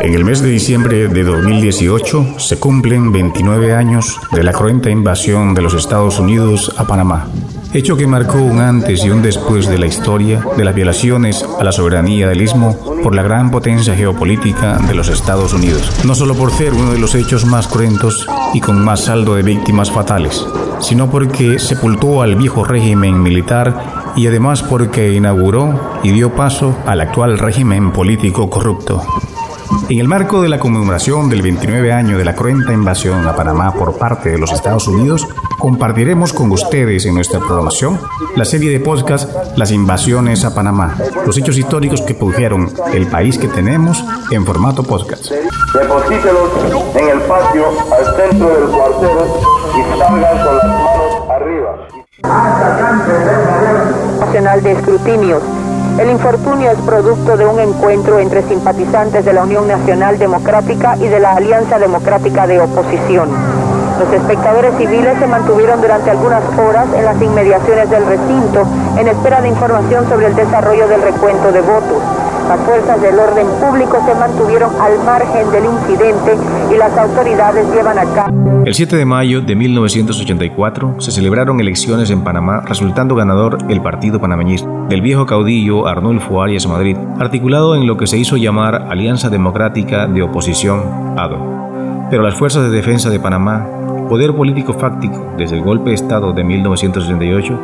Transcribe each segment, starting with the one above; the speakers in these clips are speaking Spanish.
En el mes de diciembre de 2018 se cumplen 29 años de la cruenta invasión de los Estados Unidos a Panamá, hecho que marcó un antes y un después de la historia de las violaciones a la soberanía del istmo por la gran potencia geopolítica de los Estados Unidos, no solo por ser uno de los hechos más cruentos y con más saldo de víctimas fatales, sino porque sepultó al viejo régimen militar y además porque inauguró y dio paso al actual régimen político corrupto. En el marco de la conmemoración del 29 año de la cruenta invasión a Panamá por parte de los Estados Unidos, compartiremos con ustedes en nuestra programación la serie de podcast Las invasiones a Panamá, los hechos históricos que produjeron el país que tenemos en formato podcast. Deposítelos en el patio al centro del cuartel y salgan con las manos arriba. Nacional de Escrutinios el infortunio es producto de un encuentro entre simpatizantes de la Unión Nacional Democrática y de la Alianza Democrática de Oposición. Los espectadores civiles se mantuvieron durante algunas horas en las inmediaciones del recinto en espera de información sobre el desarrollo del recuento de votos. Las fuerzas del orden público se mantuvieron al margen del incidente y las autoridades llevan a cabo. El 7 de mayo de 1984 se celebraron elecciones en Panamá, resultando ganador el Partido Panameñista del viejo caudillo Arnulfo Arias Madrid, articulado en lo que se hizo llamar Alianza Democrática de Oposición, ADO. Pero las fuerzas de defensa de Panamá, poder político fáctico desde el golpe de Estado de 1968,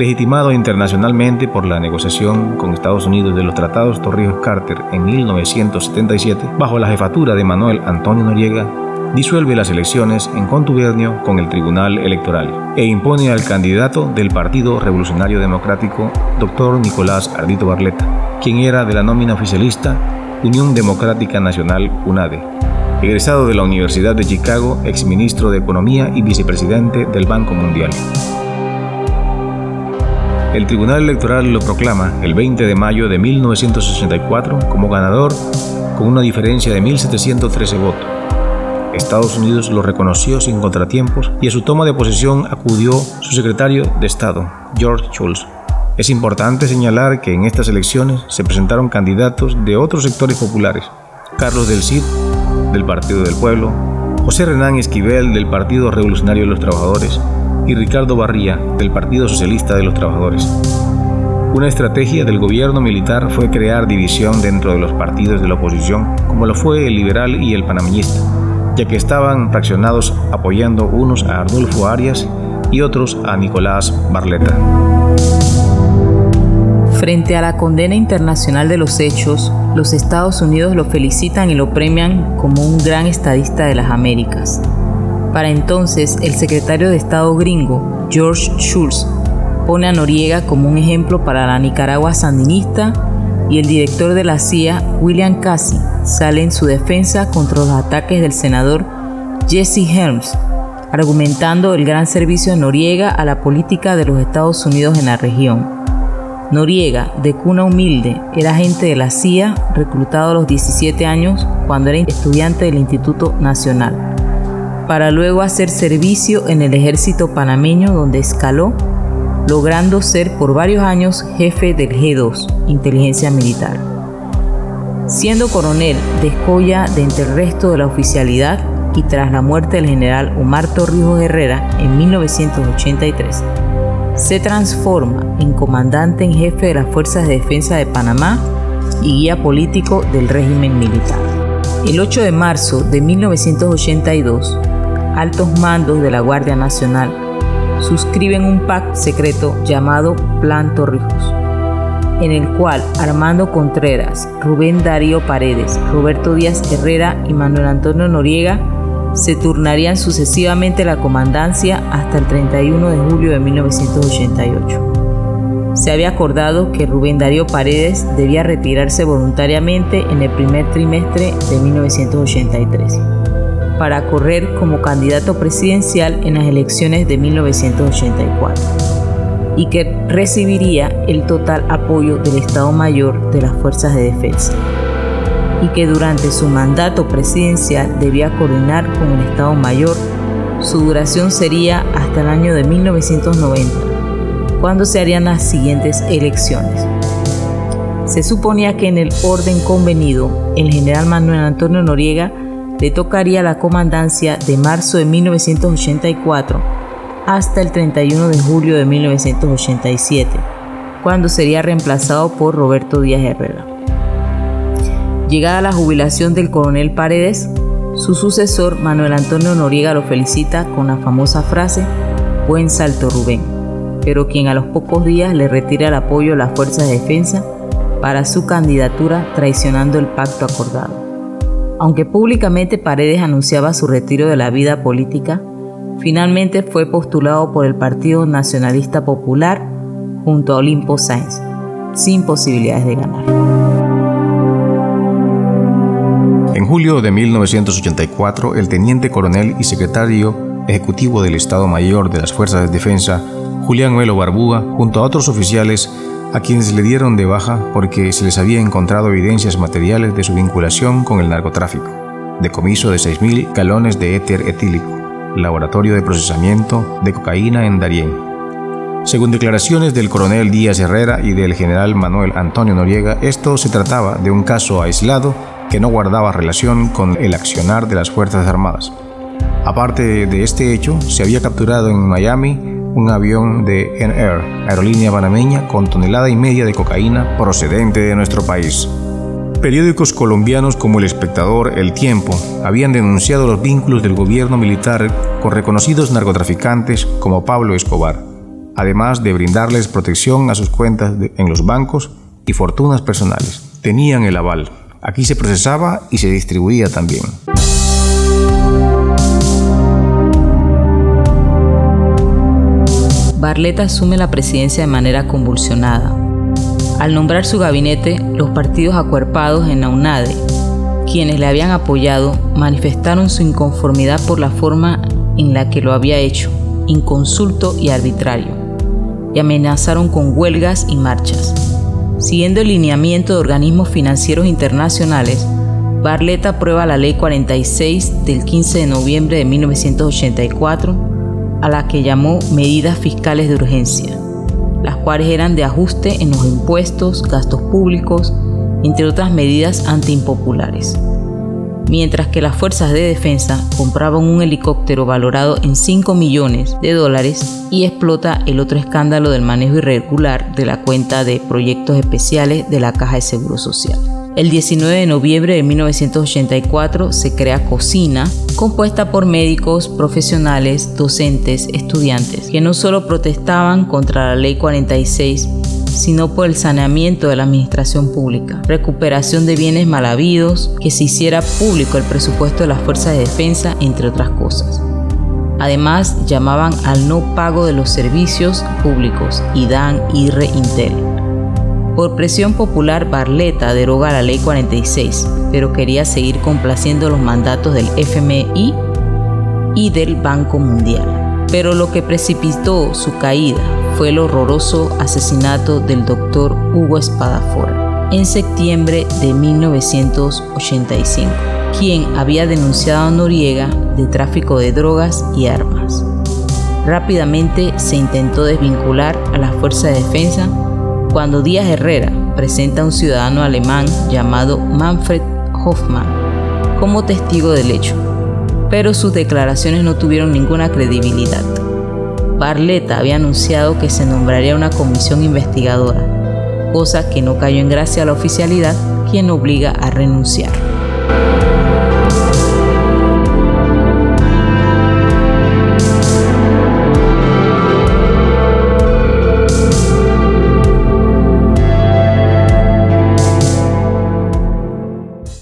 legitimado internacionalmente por la negociación con Estados Unidos de los tratados Torrijos-Carter en 1977, bajo la jefatura de Manuel Antonio Noriega, disuelve las elecciones en contubernio con el Tribunal Electoral e impone al candidato del Partido Revolucionario Democrático, doctor Nicolás Ardito Barleta, quien era de la nómina oficialista Unión Democrática Nacional UNADE, egresado de la Universidad de Chicago, exministro de Economía y vicepresidente del Banco Mundial. El Tribunal Electoral lo proclama el 20 de mayo de 1964 como ganador con una diferencia de 1.713 votos. Estados Unidos lo reconoció sin contratiempos y a su toma de posesión acudió su secretario de Estado, George Shultz. Es importante señalar que en estas elecciones se presentaron candidatos de otros sectores populares. Carlos del Cid, del Partido del Pueblo, José Renán Esquivel, del Partido Revolucionario de los Trabajadores, y Ricardo Barría, del Partido Socialista de los Trabajadores. Una estrategia del gobierno militar fue crear división dentro de los partidos de la oposición, como lo fue el liberal y el panameñista, ya que estaban fraccionados apoyando unos a Arnulfo Arias y otros a Nicolás Barleta. Frente a la condena internacional de los hechos, los Estados Unidos lo felicitan y lo premian como un gran estadista de las Américas. Para entonces, el secretario de Estado gringo, George Shultz, pone a Noriega como un ejemplo para la Nicaragua sandinista y el director de la CIA, William Casey, sale en su defensa contra los ataques del senador Jesse Helms, argumentando el gran servicio de Noriega a la política de los Estados Unidos en la región. Noriega, de cuna humilde, era agente de la CIA, reclutado a los 17 años cuando era estudiante del Instituto Nacional para luego hacer servicio en el ejército panameño donde escaló, logrando ser por varios años jefe del G2, Inteligencia Militar. Siendo coronel, descolla de entre el resto de la oficialidad y tras la muerte del general Omar Torrijos Herrera en 1983, se transforma en comandante en jefe de las Fuerzas de Defensa de Panamá y guía político del régimen militar. El 8 de marzo de 1982, altos mandos de la Guardia Nacional suscriben un pacto secreto llamado Plan Torrijos, en el cual Armando Contreras, Rubén Darío Paredes, Roberto Díaz Herrera y Manuel Antonio Noriega se turnarían sucesivamente la comandancia hasta el 31 de julio de 1988. Se había acordado que Rubén Darío Paredes debía retirarse voluntariamente en el primer trimestre de 1983 para correr como candidato presidencial en las elecciones de 1984 y que recibiría el total apoyo del Estado Mayor de las Fuerzas de Defensa y que durante su mandato presidencial debía coordinar con el Estado Mayor. Su duración sería hasta el año de 1990, cuando se harían las siguientes elecciones. Se suponía que en el orden convenido, el general Manuel Antonio Noriega le tocaría la comandancia de marzo de 1984 hasta el 31 de julio de 1987, cuando sería reemplazado por Roberto Díaz Herrera. Llegada la jubilación del coronel Paredes, su sucesor Manuel Antonio Noriega lo felicita con la famosa frase Buen salto Rubén, pero quien a los pocos días le retira el apoyo a las fuerzas de defensa para su candidatura traicionando el pacto acordado. Aunque públicamente Paredes anunciaba su retiro de la vida política, finalmente fue postulado por el Partido Nacionalista Popular junto a Olimpo Sáenz, sin posibilidades de ganar. En julio de 1984, el teniente coronel y secretario ejecutivo del Estado Mayor de las Fuerzas de Defensa, Julián Melo Barbuga, junto a otros oficiales a quienes le dieron de baja porque se les había encontrado evidencias materiales de su vinculación con el narcotráfico, decomiso de 6.000 galones de éter etílico, laboratorio de procesamiento de cocaína en Darién. Según declaraciones del coronel Díaz Herrera y del general Manuel Antonio Noriega, esto se trataba de un caso aislado que no guardaba relación con el accionar de las Fuerzas Armadas. Aparte de este hecho, se había capturado en Miami un avión de Air, aerolínea panameña, con tonelada y media de cocaína procedente de nuestro país. Periódicos colombianos como El Espectador, El Tiempo, habían denunciado los vínculos del gobierno militar con reconocidos narcotraficantes como Pablo Escobar, además de brindarles protección a sus cuentas en los bancos y fortunas personales. Tenían el aval. Aquí se procesaba y se distribuía también. Barletta asume la presidencia de manera convulsionada. Al nombrar su gabinete, los partidos acuerpados en la UNADE, quienes le habían apoyado, manifestaron su inconformidad por la forma en la que lo había hecho, inconsulto y arbitrario, y amenazaron con huelgas y marchas. Siguiendo el lineamiento de organismos financieros internacionales, Barletta aprueba la Ley 46 del 15 de noviembre de 1984 a la que llamó medidas fiscales de urgencia, las cuales eran de ajuste en los impuestos, gastos públicos, entre otras medidas antiimpopulares. Mientras que las fuerzas de defensa compraban un helicóptero valorado en 5 millones de dólares y explota el otro escándalo del manejo irregular de la cuenta de proyectos especiales de la Caja de Seguro Social. El 19 de noviembre de 1984 se crea Cocina, compuesta por médicos, profesionales, docentes, estudiantes, que no solo protestaban contra la Ley 46, sino por el saneamiento de la administración pública, recuperación de bienes mal habidos, que se hiciera público el presupuesto de las fuerzas de defensa, entre otras cosas. Además, llamaban al no pago de los servicios públicos, IDAN, IRE, Intel. Por presión popular, Barletta deroga la Ley 46, pero quería seguir complaciendo los mandatos del FMI y del Banco Mundial. Pero lo que precipitó su caída fue el horroroso asesinato del doctor Hugo Espadafora en septiembre de 1985, quien había denunciado a Noriega de tráfico de drogas y armas. Rápidamente se intentó desvincular a la Fuerza de Defensa cuando Díaz Herrera presenta a un ciudadano alemán llamado Manfred Hoffmann como testigo del hecho, pero sus declaraciones no tuvieron ninguna credibilidad. Barletta había anunciado que se nombraría una comisión investigadora, cosa que no cayó en gracia a la oficialidad, quien obliga a renunciar.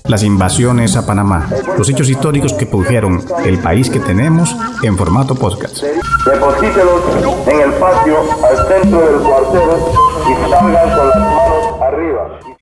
Las invasiones a Panamá, los hechos históricos que produjeron el país que tenemos en formato podcast. Deposítelos en el patio al centro del cuartel y salgan con las manos arriba.